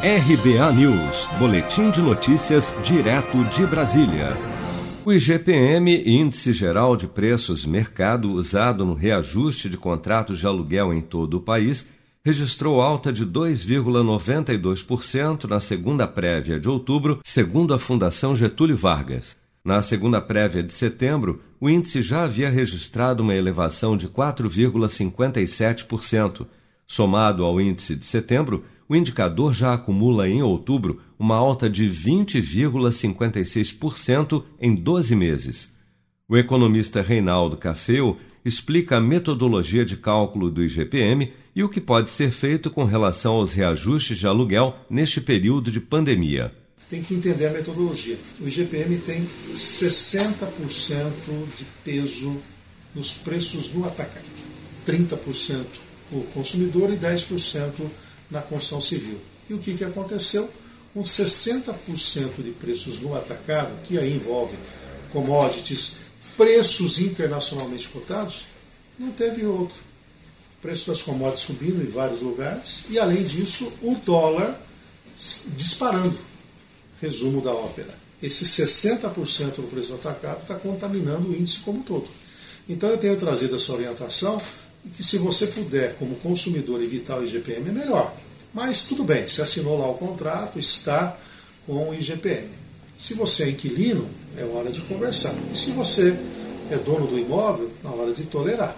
RBA News, Boletim de Notícias, direto de Brasília. O IGPM, Índice Geral de Preços Mercado, usado no reajuste de contratos de aluguel em todo o país, registrou alta de 2,92% na segunda prévia de outubro, segundo a Fundação Getúlio Vargas. Na segunda prévia de setembro, o índice já havia registrado uma elevação de 4,57%. Somado ao índice de setembro, o indicador já acumula em outubro uma alta de 20,56% em 12 meses. O economista Reinaldo Cafeu explica a metodologia de cálculo do IGPM e o que pode ser feito com relação aos reajustes de aluguel neste período de pandemia. Tem que entender a metodologia. O IGPM tem 60% de peso nos preços no atacado, 30% o consumidor e 10% na construção civil. E o que, que aconteceu? Com 60% de preços no atacado, que aí envolve commodities, preços internacionalmente cotados, não teve outro. O preço das commodities subindo em vários lugares e, além disso, o dólar disparando. Resumo da ópera. Esse 60% do preço atacado está contaminando o índice como um todo. Então eu tenho trazido essa orientação e que se você puder, como consumidor, evitar o IGPM, é melhor. Mas tudo bem, você assinou lá o contrato, está com o IGPM. Se você é inquilino, é hora de conversar. E se você é dono do imóvel, na hora de tolerar.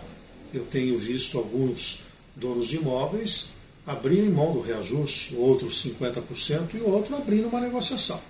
Eu tenho visto alguns donos de imóveis abrindo mão do reajuste, outros 50% e outro abrindo uma negociação.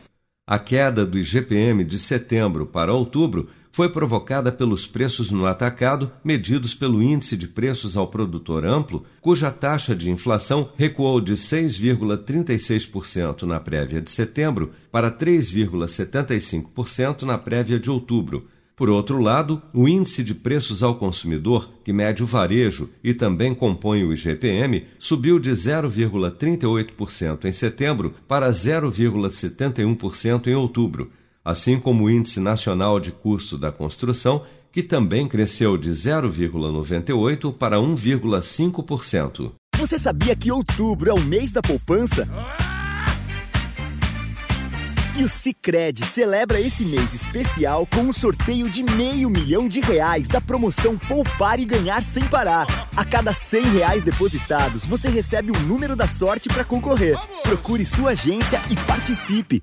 A queda do IGPM de setembro para outubro foi provocada pelos preços no atacado medidos pelo Índice de Preços ao Produtor Amplo, cuja taxa de inflação recuou de 6,36% na prévia de setembro para 3,75% na prévia de outubro. Por outro lado, o índice de preços ao consumidor, que mede o varejo e também compõe o IGPM, subiu de 0,38% em setembro para 0,71% em outubro, assim como o índice nacional de custo da construção, que também cresceu de 0,98% para 1,5%. Você sabia que outubro é o mês da poupança? E o Cicred celebra esse mês especial com um sorteio de meio milhão de reais da promoção Poupar e Ganhar Sem Parar. A cada cem reais depositados, você recebe um número da sorte para concorrer. Procure sua agência e participe.